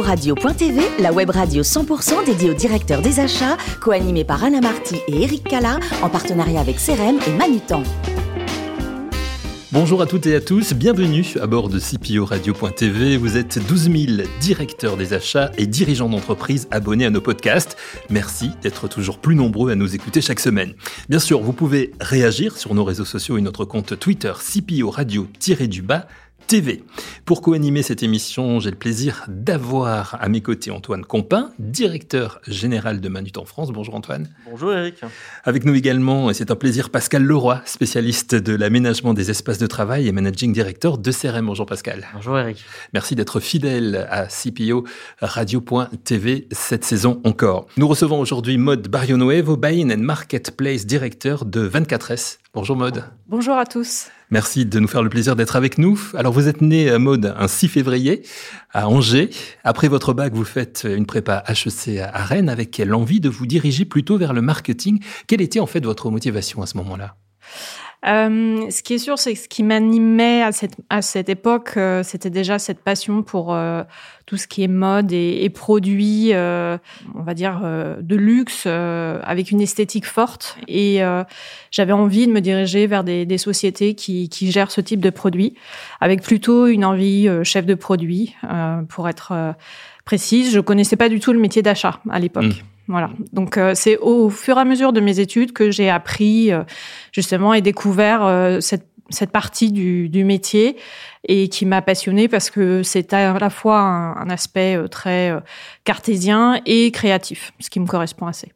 Radio.tv, la web radio 100% dédiée aux directeurs des achats, co-animée par Anna Marty et Eric Cala, en partenariat avec CRM et Manutan. Bonjour à toutes et à tous, bienvenue à bord de CPO Radio.tv. Vous êtes 12 000 directeurs des achats et dirigeants d'entreprise abonnés à nos podcasts. Merci d'être toujours plus nombreux à nous écouter chaque semaine. Bien sûr, vous pouvez réagir sur nos réseaux sociaux et notre compte Twitter CPO Radio-du-bas TV. Pour co-animer cette émission, j'ai le plaisir d'avoir à mes côtés Antoine Compin, directeur général de Manut en France. Bonjour Antoine. Bonjour Eric. Avec nous également, et c'est un plaisir, Pascal Leroy, spécialiste de l'aménagement des espaces de travail et managing director de CRM. Bonjour Pascal. Bonjour Eric. Merci d'être fidèle à CPO Radio.tv cette saison encore. Nous recevons aujourd'hui Maud Barionuevo, Buying and Marketplace Directeur de 24S. Bonjour Maud. Bonjour à tous. Merci de nous faire le plaisir d'être avec nous. Alors vous êtes né, Maude, un 6 février à Angers. Après votre bac, vous faites une prépa HEC à Rennes avec l'envie de vous diriger plutôt vers le marketing. Quelle était en fait votre motivation à ce moment-là? Euh, ce qui est sûr, c'est que ce qui m'animait à cette, à cette époque, euh, c'était déjà cette passion pour euh, tout ce qui est mode et, et produits, euh, on va dire, euh, de luxe, avec une esthétique forte. Et j'avais envie de me diriger vers des, des sociétés qui, qui, gèrent ce type de produits, avec plutôt une envie chef de produit, pour être précise. Je connaissais pas du tout le métier d'achat à l'époque. Mmh. Voilà. Donc euh, c'est au fur et à mesure de mes études que j'ai appris euh, justement et découvert euh, cette, cette partie du, du, métier et qui m'a passionnée parce que c'est à la fois un, un aspect très cartésien et créatif, ce qui me correspond assez.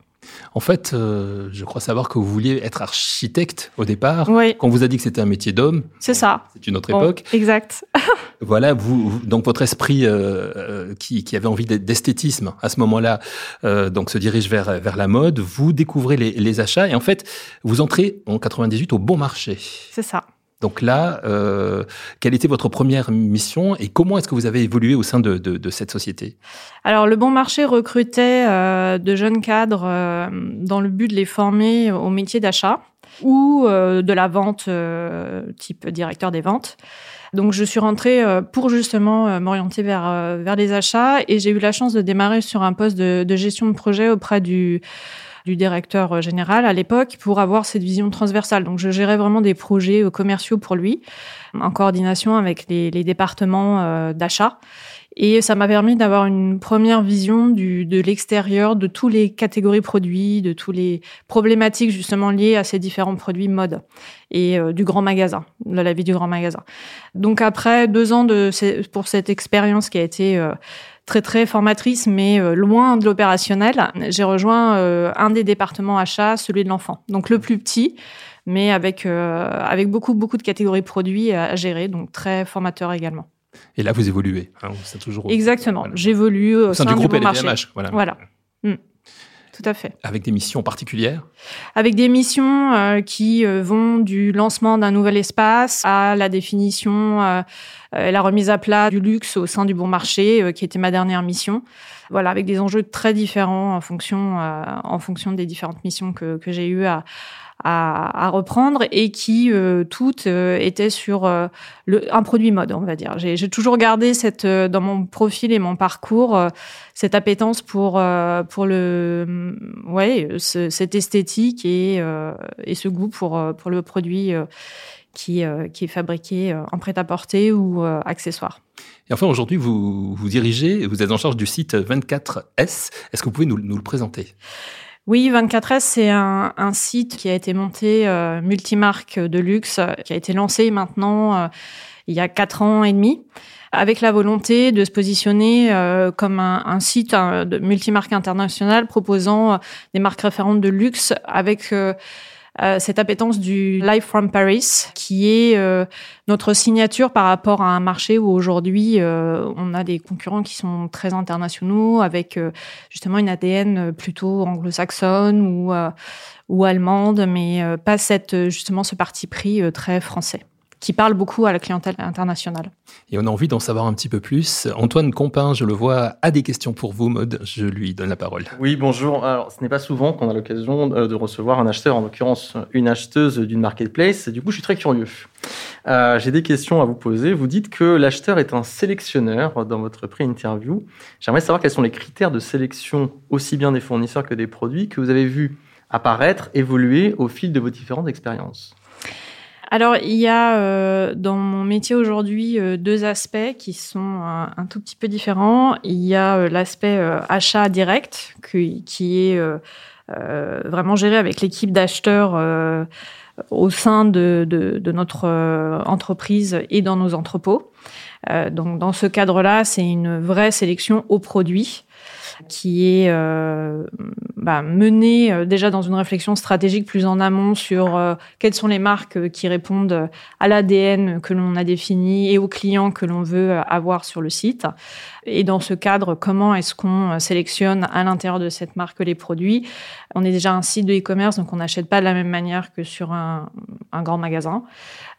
En fait, euh, je crois savoir que vous vouliez être architecte au départ. Oui. Quand vous a dit que c'était un métier d'homme. C'est ça. C'est une autre époque. Exact. voilà, vous, donc votre esprit euh, euh, qui, qui, avait envie d'esthétisme à ce moment-là, euh, donc se dirige vers vers la mode. Vous découvrez les, les achats et en fait, vous entrez en 98 au bon marché. C'est ça. Donc là, euh, quelle était votre première mission et comment est-ce que vous avez évolué au sein de, de, de cette société? Alors, le Bon Marché recrutait euh, de jeunes cadres euh, dans le but de les former au métier d'achat ou euh, de la vente euh, type directeur des ventes. Donc, je suis rentrée euh, pour justement m'orienter vers, vers les achats et j'ai eu la chance de démarrer sur un poste de, de gestion de projet auprès du du directeur général à l'époque pour avoir cette vision transversale. Donc je gérais vraiment des projets commerciaux pour lui, en coordination avec les, les départements d'achat. Et ça m'a permis d'avoir une première vision du, de l'extérieur, de toutes les catégories produits, de toutes les problématiques justement liées à ces différents produits mode et euh, du grand magasin, de la vie du grand magasin. Donc après deux ans de, pour cette expérience qui a été euh, très très formatrice, mais euh, loin de l'opérationnel, j'ai rejoint un des départements achats, celui de l'enfant. Donc le plus petit, mais avec avec beaucoup beaucoup de catégories produits à gérer, donc très formateur également. Et là, vous évoluez. Hein, toujours Exactement. Voilà. J'évolue au, sein, sein du groupe bon LVMH. marché. Voilà. voilà. Mmh. Tout à fait. Avec des missions particulières Avec des missions euh, qui euh, vont du lancement d'un nouvel espace à la définition euh, et la remise à plat du luxe au sein du bon marché, euh, qui était ma dernière mission. Voilà, avec des enjeux très différents en fonction, euh, en fonction des différentes missions que, que j'ai eues à, à, reprendre et qui euh, toutes euh, étaient sur euh, le, un produit mode, on va dire. J'ai toujours gardé cette dans mon profil et mon parcours cette appétence pour pour le ouais ce, cette esthétique et et ce goût pour pour le produit qui qui est fabriqué en prêt-à-porter ou accessoire. Et enfin, aujourd'hui, vous, vous dirigez, vous êtes en charge du site 24S. Est-ce que vous pouvez nous, nous le présenter? Oui, 24S, c'est un, site qui a été monté euh, multimarque de luxe, qui a été lancé maintenant euh, il y a quatre ans et demi, avec la volonté de se positionner euh, comme un, un site un, de multimarque international proposant des marques référentes de luxe avec euh, cette appétence du Live from Paris, qui est euh, notre signature par rapport à un marché où aujourd'hui euh, on a des concurrents qui sont très internationaux, avec euh, justement une ADN plutôt anglo-saxonne ou ou allemande, mais pas cette justement ce parti pris très français qui parle beaucoup à la clientèle internationale. Et on a envie d'en savoir un petit peu plus. Antoine Compin, je le vois, a des questions pour vous, Mode. Je lui donne la parole. Oui, bonjour. Alors, ce n'est pas souvent qu'on a l'occasion de recevoir un acheteur, en l'occurrence une acheteuse d'une marketplace. Du coup, je suis très curieux. Euh, j'ai des questions à vous poser. Vous dites que l'acheteur est un sélectionneur dans votre pré-interview. J'aimerais savoir quels sont les critères de sélection aussi bien des fournisseurs que des produits que vous avez vus apparaître, évoluer au fil de vos différentes expériences. Alors, il y a euh, dans mon métier aujourd'hui euh, deux aspects qui sont un, tout petit peu différents. Il y a l'aspect achat direct qui est vraiment géré avec l'équipe d'acheteurs au sein de, de, notre euh, entreprise et dans nos entrepôts. Euh, donc dans ce cadre-là, c'est une vraie sélection au produit qui est euh, bah, menée euh, déjà dans une réflexion stratégique plus en amont sur euh, quelles sont les marques qui répondent à l'ADN que l'on a défini et aux clients que l'on veut avoir sur le site. Et dans ce cadre, comment est-ce qu'on sélectionne à l'intérieur de cette marque les produits? On est déjà un site de e-commerce, donc on n'achète pas de la même manière que sur un, un, grand magasin.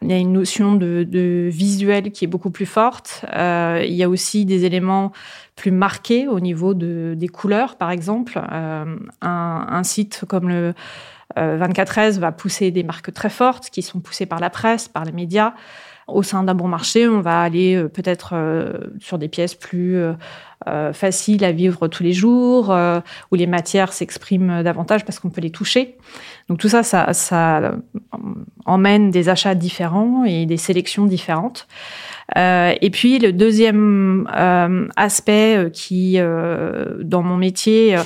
Il y a une notion de, visuel qui est beaucoup plus forte. Euh, il y a aussi des éléments plus marqué au niveau de, des couleurs, par exemple. Euh, un, site comme le 24S euh, va pousser des marques très fortes qui sont poussées par la presse, par les médias. Au sein d'un bon marché, on va aller euh, peut-être sur des pièces plus faciles à vivre tous les jours, où les matières s'expriment davantage parce qu'on peut les toucher. Donc tout ça, ça, ça emmène des achats différents et des sélections différentes. Euh, et puis le deuxième euh, aspect euh, qui, dans mon métier,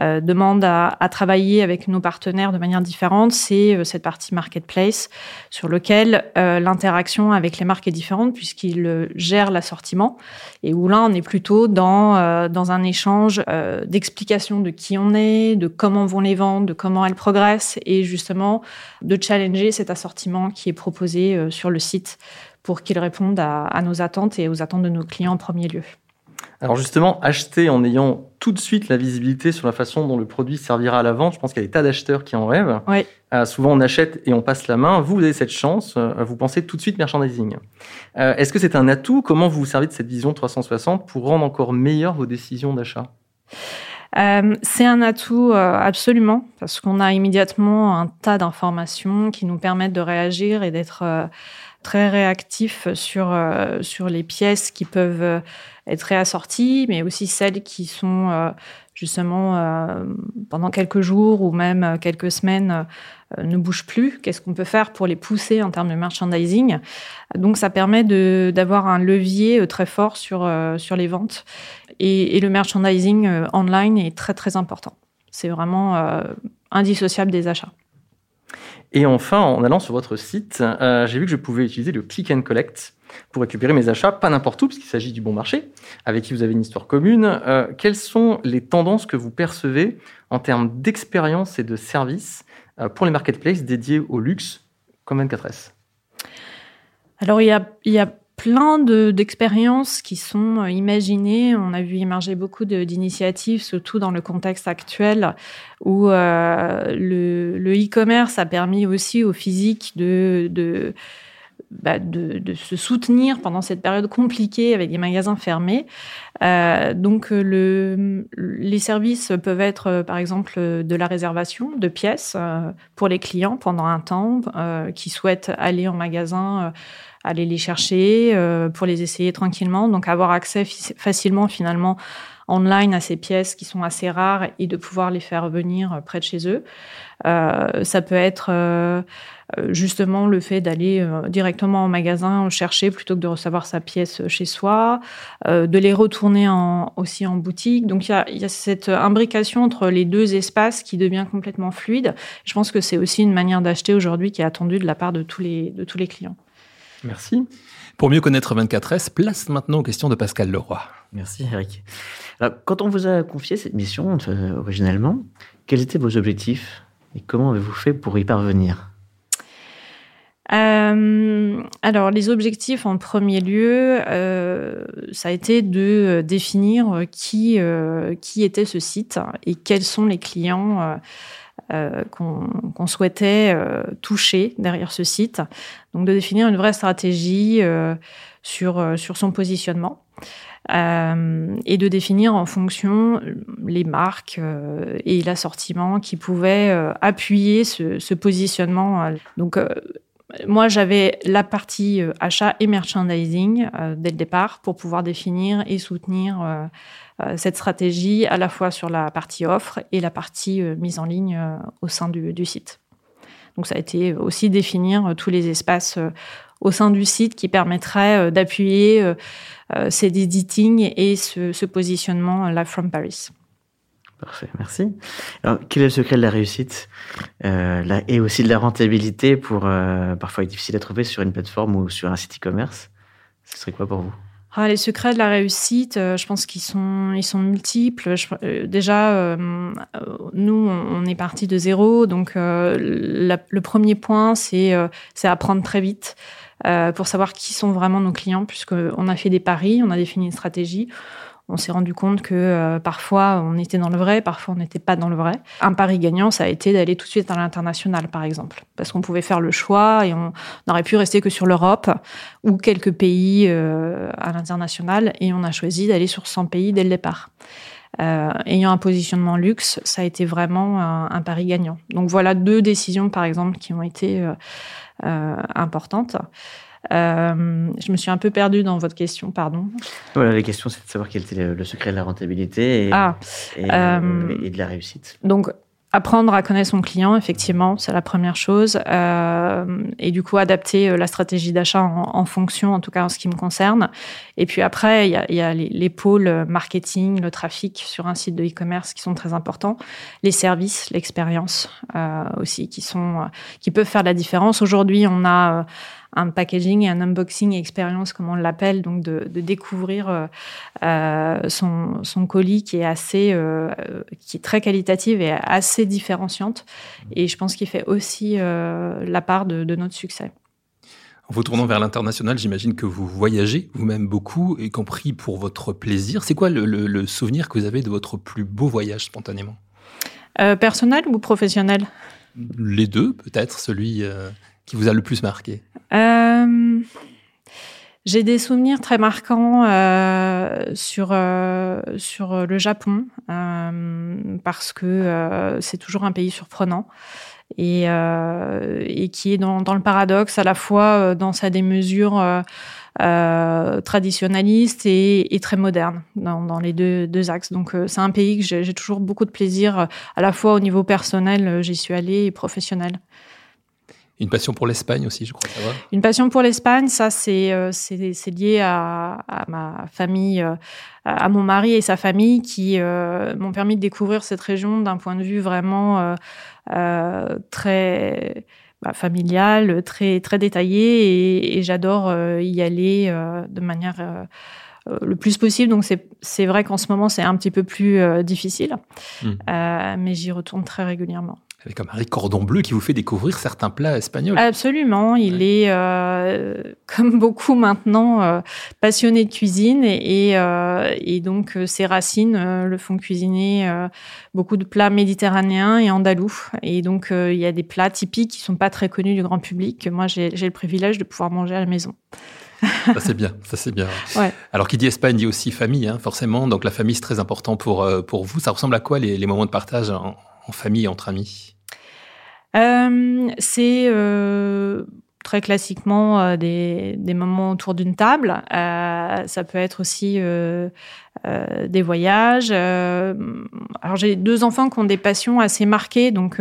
demande à, travailler avec nos partenaires de manière différente, c'est cette partie marketplace sur lequel l'interaction avec les marques est différente puisqu'ils gèrent l'assortiment et où là on est plutôt dans dans un échange d'explications de qui on est, de comment vont les ventes, de comment elles progressent et justement de challenger cet assortiment qui est proposé sur le site pour qu'ils répondent à, nos attentes et aux attentes de nos clients en premier lieu. Alors justement, acheter en ayant tout de suite la visibilité sur la façon dont le produit servira à la vente, je pense qu'il y a des tas d'acheteurs qui en rêvent. Oui. Euh, souvent, on achète et on passe la main. Vous, vous avez cette chance, euh, vous pensez tout de suite merchandising. Euh, est-ce que c'est un atout? Comment vous vous servez de cette vision 360 pour rendre encore meilleures vos décisions d'achat? C'est un atout absolument parce qu'on a immédiatement un tas d'informations qui nous permettent de réagir et d'être très réactif sur, euh, sur les pièces qui peuvent euh, être réassorties, mais aussi celles qui sont euh, justement pendant quelques jours ou même quelques semaines ne bougent plus. Qu'est-ce qu'on peut faire pour les pousser en termes de merchandising? Donc ça permet d'avoir un levier très fort sur, sur les ventes. Et, et le merchandising online est très très important. C'est vraiment indissociable des achats. Et enfin, en allant sur votre site, euh, j'ai vu que je pouvais utiliser le click and collect pour récupérer mes achats, pas n'importe où, puisqu'il s'agit du bon marché, avec qui vous avez une histoire commune. Euh, quelles sont les tendances que vous percevez en termes d'expérience et de service euh, pour les marketplaces dédiés au luxe comme 24S Alors, il y a, il y a plein d'expériences qui sont euh, imaginées. On a vu émerger beaucoup d'initiatives, surtout dans le contexte actuel où euh, le e-commerce a permis aussi au physique de, de bah, de, de, se soutenir pendant cette période compliquée avec des magasins fermés. Euh, donc le, les services peuvent être euh, par exemple de la réservation de pièces euh, pour les clients pendant un temps euh, qui souhaitent aller en magasin aller les chercher euh, pour les essayer tranquillement. Donc avoir accès facilement finalement online à ces pièces qui sont assez rares et de pouvoir les faire venir près de chez eux. Euh, ça peut être euh, justement le fait d'aller euh, directement en magasin chercher plutôt que de recevoir sa pièce chez soi, euh, de les retourner aussi en boutique. Donc il y a, y a, cette imbrication entre les deux espaces qui devient complètement fluide. Je pense que c'est aussi une manière d'acheter aujourd'hui qui est attendue de la part de tous les, de tous les clients. Merci. Pour mieux connaître 24S, place maintenant aux questions de Pascal Leroy. Merci Eric. Alors, quand on vous a confié cette mission euh, originellement, quels étaient vos objectifs et comment avez-vous fait pour y parvenir? Euh, alors, les objectifs en premier lieu, euh, ça a été de définir qui, euh, qui était ce site et quels sont les clients qu'on souhaitait toucher derrière ce site. Donc de définir une vraie stratégie sur, sur son positionnement. Euh, et de définir en fonction les marques euh, et l'assortiment qui pouvaient euh, appuyer ce, ce, positionnement. Donc, moi, j'avais la partie achat et merchandising dès le départ pour pouvoir définir et soutenir cette stratégie à la fois sur la partie offre et la partie mise en ligne au sein du, site. Donc, ça a été aussi définir tous les espaces au sein du site qui permettraient d'appuyer euh, c'est editing et ce, positionnement Live from Paris. Parfait, merci. Alors, quel est le secret de la réussite euh, et aussi de la rentabilité pour euh, parfois être difficile à trouver sur une plateforme ou sur un site e-commerce? Ce serait quoi pour vous? Ah, les secrets de la réussite, je pense qu'ils sont, ils sont multiples. déjà, nous, on, est parti de zéro, donc le premier point, c'est apprendre très vite. Euh, pour savoir qui sont vraiment nos clients, puisqu'on a fait des paris, on a défini une stratégie. On s'est rendu compte que euh, parfois on était dans le vrai, parfois on n'était pas dans le vrai. Un pari gagnant, ça a été d'aller tout de suite à l'international, par exemple, parce qu'on pouvait faire le choix et on aurait pu rester que sur l'Europe ou quelques pays euh, à l'international, et on a choisi d'aller sur 100 pays dès le départ. Euh, ayant un positionnement luxe, ça a été vraiment un, pari gagnant. Donc voilà deux décisions, par exemple, qui ont été importante. Euh, je me suis un peu perdue dans votre question, pardon. Voilà, la question, c'est de savoir quel était le, secret de la rentabilité et, ah, euh, et, de la réussite. Donc, Apprendre à connaître son client, effectivement, c'est la première chose. Euh, et du coup, adapter euh, la stratégie d'achat en, fonction, en tout cas en ce qui me concerne. Et puis après, il y a, y a les, pôles marketing, le trafic sur un site de e-commerce qui sont très importants. Les services, l'expérience euh, aussi, qui, sont, qui peuvent faire la différence. Aujourd'hui, on a un packaging et un unboxing expérience, comme on l'appelle, donc de, découvrir euh, euh, son, son, colis qui est assez, euh, qui est très qualitative et assez différenciante. Et je pense qu'il fait aussi la part de, notre succès. En vous tournant vers l'international, j'imagine que vous voyagez vous-même beaucoup, y compris pour votre plaisir. C'est quoi le, souvenir que vous avez de votre plus beau voyage spontanément? Personnel ou professionnel? Les deux, peut-être, celui qui vous a le plus marqué J'ai des souvenirs très marquants euh, sur, euh, sur le Japon, parce que c'est toujours un pays surprenant. Et, et qui est dans, dans, le paradoxe à la fois dans sa démesure euh, traditionnaliste et, et, très moderne dans, dans les deux, deux, axes. Donc c'est un pays que j'ai toujours beaucoup de plaisir, à la fois au niveau personnel, j'y suis allée, et professionnel. Une passion pour l'Espagne aussi, je crois savoir. Une passion pour l'Espagne, ça c'est euh, lié à, à, ma famille, euh, à mon mari et sa famille qui euh, m'ont permis de découvrir cette région d'un point de vue vraiment très bah, familial, très très détaillé et, et j'adore y aller de manière le plus possible. Donc c'est vrai qu'en ce moment c'est un petit peu plus difficile, hmm. mais j'y retourne très régulièrement avec un mari cordon bleu qui vous fait découvrir certains plats espagnols. Absolument, il est euh, comme beaucoup maintenant euh, passionné de cuisine et, euh, et donc ses racines le font cuisiner beaucoup de plats méditerranéens et andalous. Et donc il y a des plats typiques qui sont pas très connus du grand public que moi j'ai le privilège de pouvoir manger à la maison. ça c'est bien, ça c'est bien. Ouais. Alors qui dit Espagne dit aussi famille, hein, forcément. Donc la famille c'est très important pour pour vous. Ça ressemble à quoi les, les moments de partage en, en famille, entre amis? Euh, C'est euh, très classiquement euh, des, moments autour d'une table. Ça peut être aussi euh, euh des voyages. alors j'ai deux enfants qui ont des passions assez marquées, donc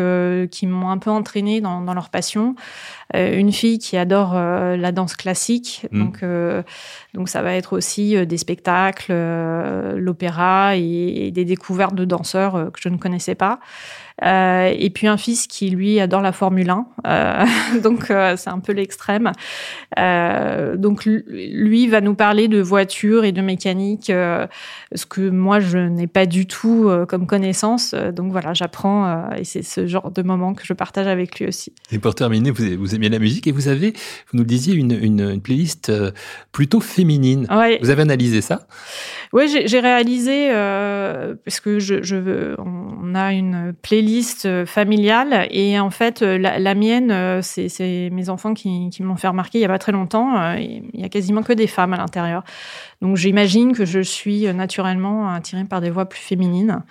qui m'ont un peu entraîné dans, dans leur passion. une fille qui adore la danse classique, mmh. donc donc ça va être aussi des spectacles, l'opéra et, et, des découvertes de danseurs que je ne connaissais pas. Euh, et puis un fils qui lui adore la Formule 1, euh, donc euh, c'est un peu l'extrême. Donc lui va nous parler de voitures et de mécanique, ce que moi je n'ai pas du tout comme connaissance. Donc voilà, j'apprends et c'est ce genre de moment que je partage avec lui aussi. Et pour terminer, vous, vous aimez la musique et vous avez, vous nous disiez une, une, une playlist plutôt féminine. Ouais. Vous avez analysé ça? Oui, j'ai réalisé parce que je, on a une playlist familiale et en fait, la, mienne, c'est mes enfants qui, qui m'ont fait remarquer il y a pas très longtemps. Il y a quasiment que des femmes à l'intérieur. Donc j'imagine que je suis naturellement attirée par des voix plus féminines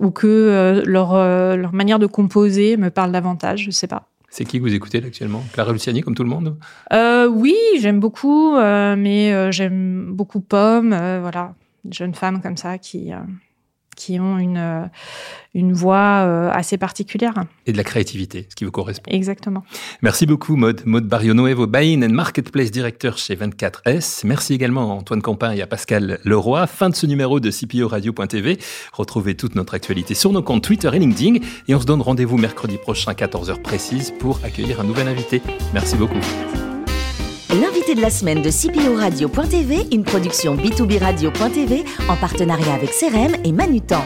ou que leur, leur manière de composer me parle davantage. Je sais pas. C'est qui que vous écoutez actuellement? Clara Luciani, comme tout le monde? Euh, Oui, j'aime beaucoup, euh, mais euh, j'aime beaucoup Pomme, voilà, une jeune femme comme ça qui, qui ont une, euh, une voix euh, assez particulière. Et de la créativité, ce qui vous correspond. Exactement. Merci beaucoup, Maud. Maud Barrio-Noevo, Buy and Marketplace Director chez 24S. Merci également à Antoine Campin et à Pascal Leroy. Fin de ce numéro de CPO Radio.tv. Retrouvez toute notre actualité sur nos comptes Twitter et LinkedIn. Et on se donne rendez-vous mercredi prochain, 14h précise, pour accueillir un nouvel invité. Merci beaucoup. L'invité de la semaine de CPO Radio.tv, une production B2B Radio.tv en partenariat avec CRM et Manutan.